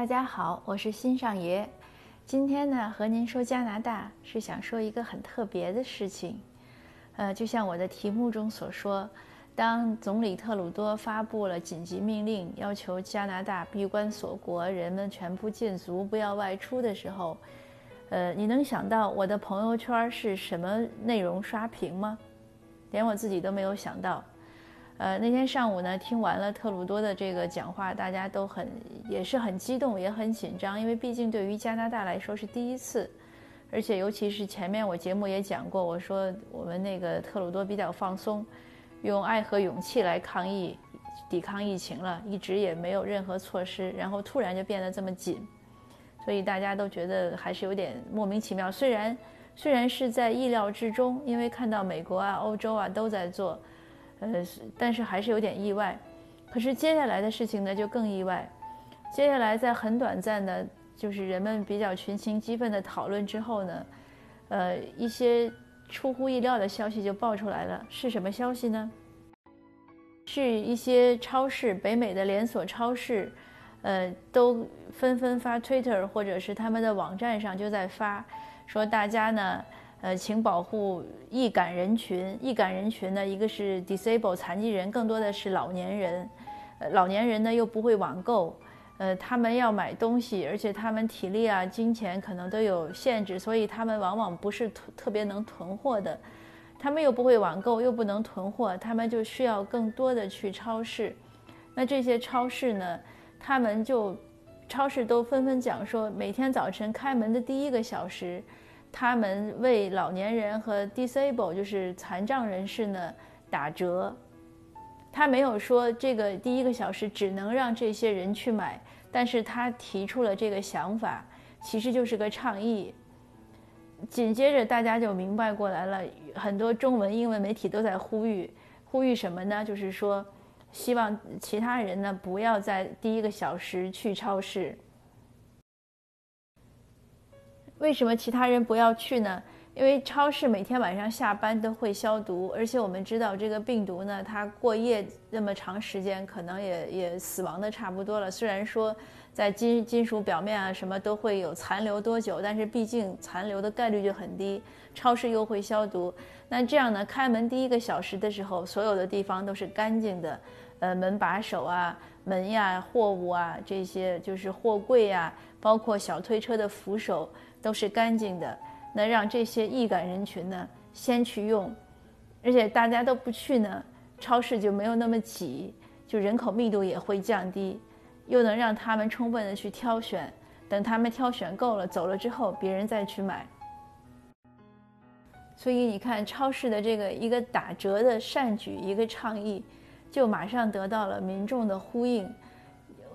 大家好，我是新上爷。今天呢，和您说加拿大是想说一个很特别的事情。呃，就像我的题目中所说，当总理特鲁多发布了紧急命令，要求加拿大闭关锁国，人们全部禁足，不要外出的时候，呃，你能想到我的朋友圈是什么内容刷屏吗？连我自己都没有想到。呃，那天上午呢，听完了特鲁多的这个讲话，大家都很也是很激动，也很紧张，因为毕竟对于加拿大来说是第一次，而且尤其是前面我节目也讲过，我说我们那个特鲁多比较放松，用爱和勇气来抗疫、抵抗疫情了，一直也没有任何措施，然后突然就变得这么紧，所以大家都觉得还是有点莫名其妙。虽然虽然是在意料之中，因为看到美国啊、欧洲啊都在做。呃，但是还是有点意外。可是接下来的事情呢，就更意外。接下来在很短暂的，就是人们比较群情激愤的讨论之后呢，呃，一些出乎意料的消息就爆出来了。是什么消息呢？是一些超市，北美的连锁超市，呃，都纷纷发 Twitter 或者是他们的网站上就在发，说大家呢。呃，请保护易感人群。易感人群呢，一个是 disable 残疾人，更多的是老年人。呃，老年人呢又不会网购，呃，他们要买东西，而且他们体力啊、金钱可能都有限制，所以他们往往不是特别能囤货的。他们又不会网购，又不能囤货，他们就需要更多的去超市。那这些超市呢，他们就超市都纷纷讲说，每天早晨开门的第一个小时。他们为老年人和 disable 就是残障人士呢打折，他没有说这个第一个小时只能让这些人去买，但是他提出了这个想法，其实就是个倡议。紧接着大家就明白过来了，很多中文、英文媒体都在呼吁，呼吁什么呢？就是说，希望其他人呢不要在第一个小时去超市。为什么其他人不要去呢？因为超市每天晚上下班都会消毒，而且我们知道这个病毒呢，它过夜那么长时间，可能也也死亡的差不多了。虽然说在金金属表面啊什么都会有残留多久，但是毕竟残留的概率就很低。超市又会消毒，那这样呢，开门第一个小时的时候，所有的地方都是干净的，呃，门把手啊、门呀、货物啊这些，就是货柜呀，包括小推车的扶手。都是干净的，那让这些易感人群呢先去用，而且大家都不去呢，超市就没有那么挤，就人口密度也会降低，又能让他们充分的去挑选，等他们挑选够了走了之后，别人再去买。所以你看，超市的这个一个打折的善举，一个倡议，就马上得到了民众的呼应。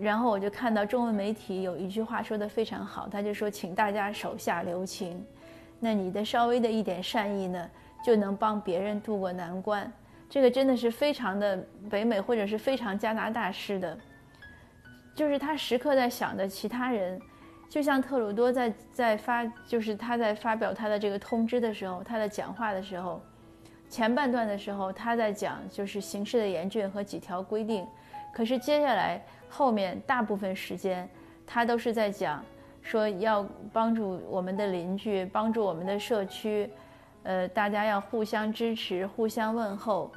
然后我就看到中文媒体有一句话说的非常好，他就说：“请大家手下留情，那你的稍微的一点善意呢，就能帮别人渡过难关。”这个真的是非常的北美，或者是非常加拿大式的，就是他时刻在想着其他人。就像特鲁多在在发，就是他在发表他的这个通知的时候，他的讲话的时候，前半段的时候他在讲就是形势的严峻和几条规定，可是接下来。后面大部分时间，他都是在讲，说要帮助我们的邻居，帮助我们的社区，呃，大家要互相支持，互相问候。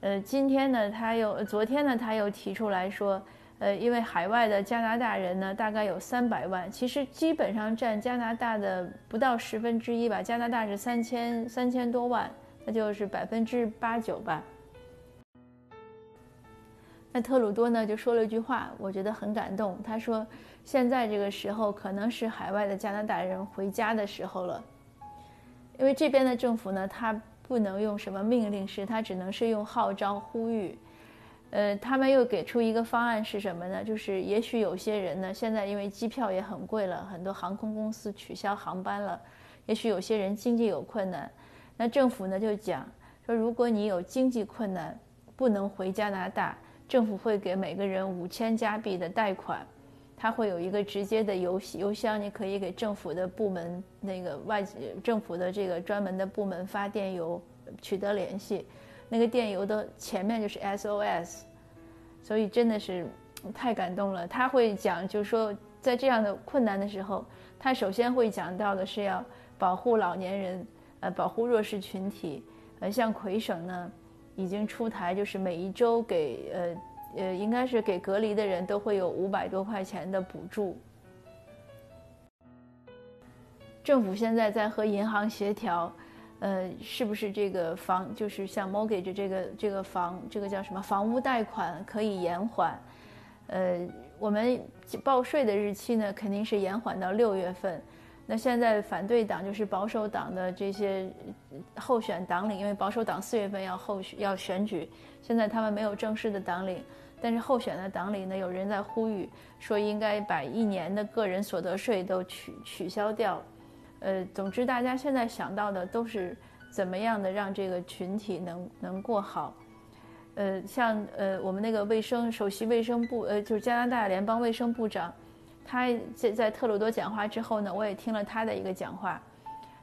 呃，今天呢，他又，昨天呢，他又提出来说，呃，因为海外的加拿大人呢，大概有三百万，其实基本上占加拿大的不到十分之一吧。加拿大是三千三千多万，那就是百分之八九吧。那特鲁多呢就说了一句话，我觉得很感动。他说：“现在这个时候可能是海外的加拿大人回家的时候了，因为这边的政府呢，他不能用什么命令式，他只能是用号召呼吁。呃，他们又给出一个方案是什么呢？就是也许有些人呢，现在因为机票也很贵了，很多航空公司取消航班了，也许有些人经济有困难，那政府呢就讲说，如果你有经济困难，不能回加拿大。”政府会给每个人五千加币的贷款，它会有一个直接的邮邮箱，你可以给政府的部门那个外政府的这个专门的部门发电邮取得联系，那个电邮的前面就是 SOS，所以真的是太感动了。他会讲，就是说在这样的困难的时候，他首先会讲到的是要保护老年人，呃，保护弱势群体。呃，像魁省呢，已经出台，就是每一周给呃呃，应该是给隔离的人都会有五百多块钱的补助。政府现在在和银行协调，呃，是不是这个房就是像 mortgage 这个这个房这个叫什么房屋贷款可以延缓？呃，我们报税的日期呢，肯定是延缓到六月份。那现在反对党就是保守党的这些候选党领，因为保守党四月份要后要选举，现在他们没有正式的党领，但是候选的党领呢，有人在呼吁说应该把一年的个人所得税都取取消掉。呃，总之大家现在想到的都是怎么样的让这个群体能能过好。呃，像呃我们那个卫生首席卫生部，呃就是加拿大联邦卫生部长。他在在特鲁多讲话之后呢，我也听了他的一个讲话，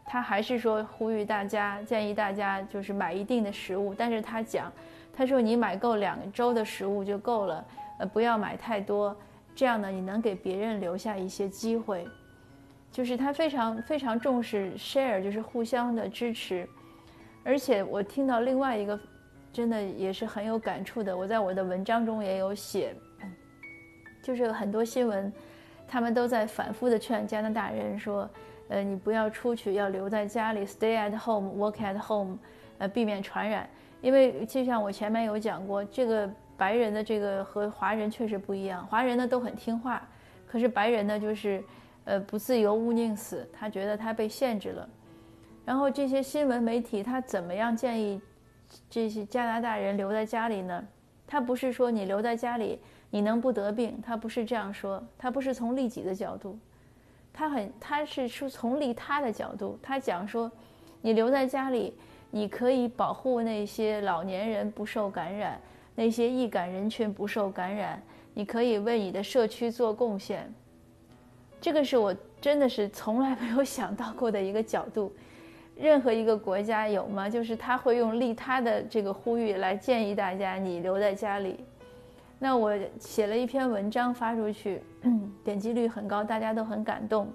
他还是说呼吁大家，建议大家就是买一定的食物，但是他讲，他说你买够两周的食物就够了，呃，不要买太多，这样呢，你能给别人留下一些机会，就是他非常非常重视 share，就是互相的支持，而且我听到另外一个，真的也是很有感触的，我在我的文章中也有写，就是很多新闻。他们都在反复的劝加拿大人说：“呃，你不要出去，要留在家里，stay at home, work at home，呃，避免传染。因为就像我前面有讲过，这个白人的这个和华人确实不一样。华人呢都很听话，可是白人呢就是，呃，不自由勿宁死，他觉得他被限制了。然后这些新闻媒体他怎么样建议这些加拿大人留在家里呢？他不是说你留在家里。”你能不得病？他不是这样说，他不是从利己的角度，他很，他是说从利他的角度。他讲说，你留在家里，你可以保护那些老年人不受感染，那些易感人群不受感染，你可以为你的社区做贡献。这个是我真的是从来没有想到过的一个角度。任何一个国家有吗？就是他会用利他的这个呼吁来建议大家，你留在家里。那我写了一篇文章发出去，点击率很高，大家都很感动。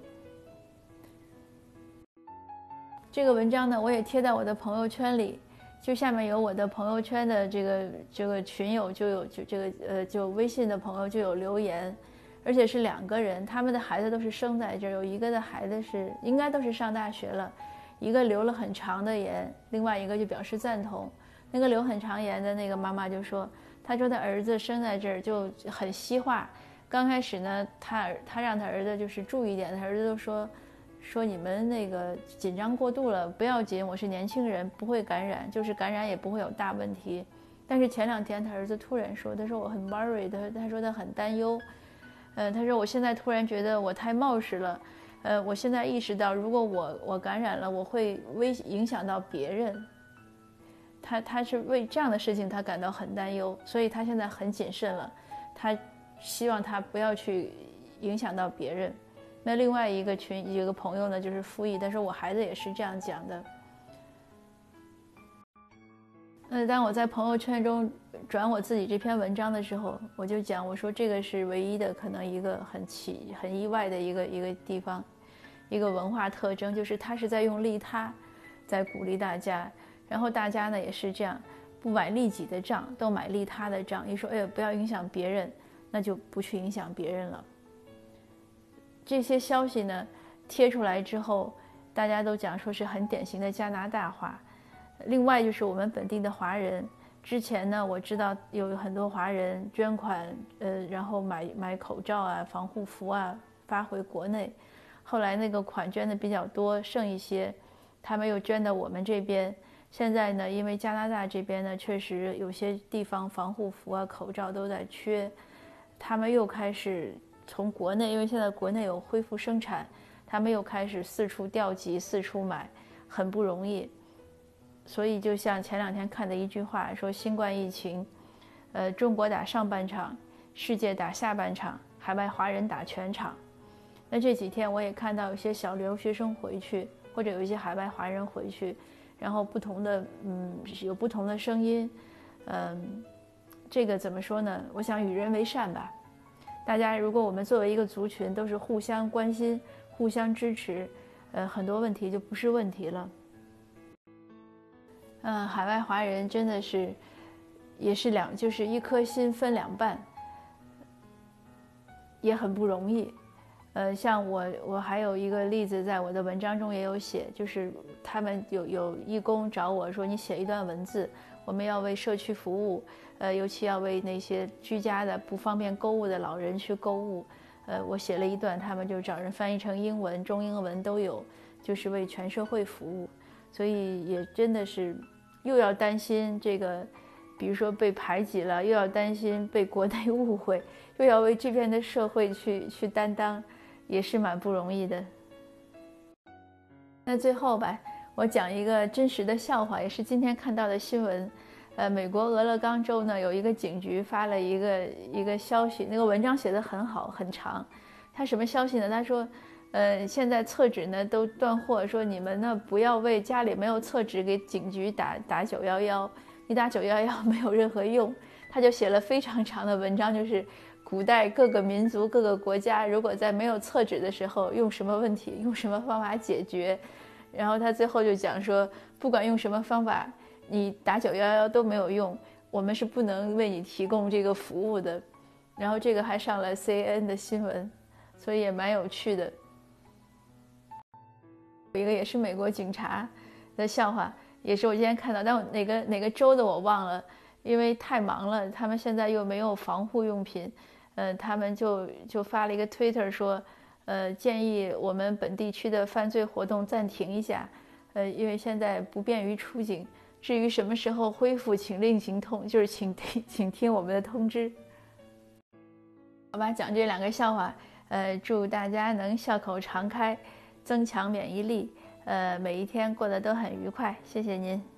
这个文章呢，我也贴在我的朋友圈里，就下面有我的朋友圈的这个这个群友就有就这个呃就微信的朋友就有留言，而且是两个人，他们的孩子都是生在这儿，有一个的孩子是应该都是上大学了，一个留了很长的言，另外一个就表示赞同。那个留很长言的那个妈妈就说。他说他儿子生在这儿就很西化，刚开始呢，他他让他儿子就是注意点，他儿子都说，说你们那个紧张过度了，不要紧，我是年轻人，不会感染，就是感染也不会有大问题。但是前两天他儿子突然说，他说我很 worry，他他说他很担忧，呃，他说我现在突然觉得我太冒失了，呃，我现在意识到如果我我感染了，我会危影响到别人。他他是为这样的事情他感到很担忧，所以他现在很谨慎了。他希望他不要去影响到别人。那另外一个群一个朋友呢，就是复议，他说我孩子也是这样讲的。那当我在朋友圈中转我自己这篇文章的时候，我就讲我说这个是唯一的可能一个很奇很意外的一个一个地方，一个文化特征，就是他是在用利他，在鼓励大家。然后大家呢也是这样，不买利己的账，都买利他的账。一说，哎呀，不要影响别人，那就不去影响别人了。这些消息呢贴出来之后，大家都讲说是很典型的加拿大话。另外就是我们本地的华人，之前呢我知道有很多华人捐款，呃，然后买买口罩啊、防护服啊发回国内。后来那个款捐的比较多，剩一些，他们又捐到我们这边。现在呢，因为加拿大这边呢，确实有些地方防护服啊、口罩都在缺，他们又开始从国内，因为现在国内有恢复生产，他们又开始四处调集、四处买，很不容易。所以，就像前两天看的一句话说：“新冠疫情，呃，中国打上半场，世界打下半场，海外华人打全场。”那这几天我也看到有些小留学生回去，或者有一些海外华人回去。然后不同的，嗯，有不同的声音，嗯，这个怎么说呢？我想与人为善吧，大家如果我们作为一个族群都是互相关心、互相支持，呃，很多问题就不是问题了。嗯，海外华人真的是也是两，就是一颗心分两半，也很不容易。呃，像我，我还有一个例子，在我的文章中也有写，就是他们有有义工找我说，你写一段文字，我们要为社区服务，呃，尤其要为那些居家的不方便购物的老人去购物，呃，我写了一段，他们就找人翻译成英文、中英文都有，就是为全社会服务，所以也真的是又要担心这个，比如说被排挤了，又要担心被国内 误会，又要为这边的社会去去担当。也是蛮不容易的。那最后吧，我讲一个真实的笑话，也是今天看到的新闻。呃，美国俄勒冈州呢有一个警局发了一个一个消息，那个文章写的很好很长。他什么消息呢？他说，呃，现在厕纸呢都断货，说你们呢不要为家里没有厕纸给警局打打九幺幺，你打九幺幺没有任何用。他就写了非常长的文章，就是。古代各个民族、各个国家，如果在没有厕纸的时候，用什么问题，用什么方法解决？然后他最后就讲说，不管用什么方法，你打九幺幺都没有用，我们是不能为你提供这个服务的。然后这个还上了 CNN 的新闻，所以也蛮有趣的。有一个也是美国警察的笑话，也是我今天看到，但哪个哪个州的我忘了，因为太忙了，他们现在又没有防护用品。呃，他们就就发了一个 Twitter 说，呃，建议我们本地区的犯罪活动暂停一下，呃，因为现在不便于出警。至于什么时候恢复，请另行通，就是请听，请听我们的通知。好吧，讲这两个笑话，呃，祝大家能笑口常开，增强免疫力，呃，每一天过得都很愉快。谢谢您。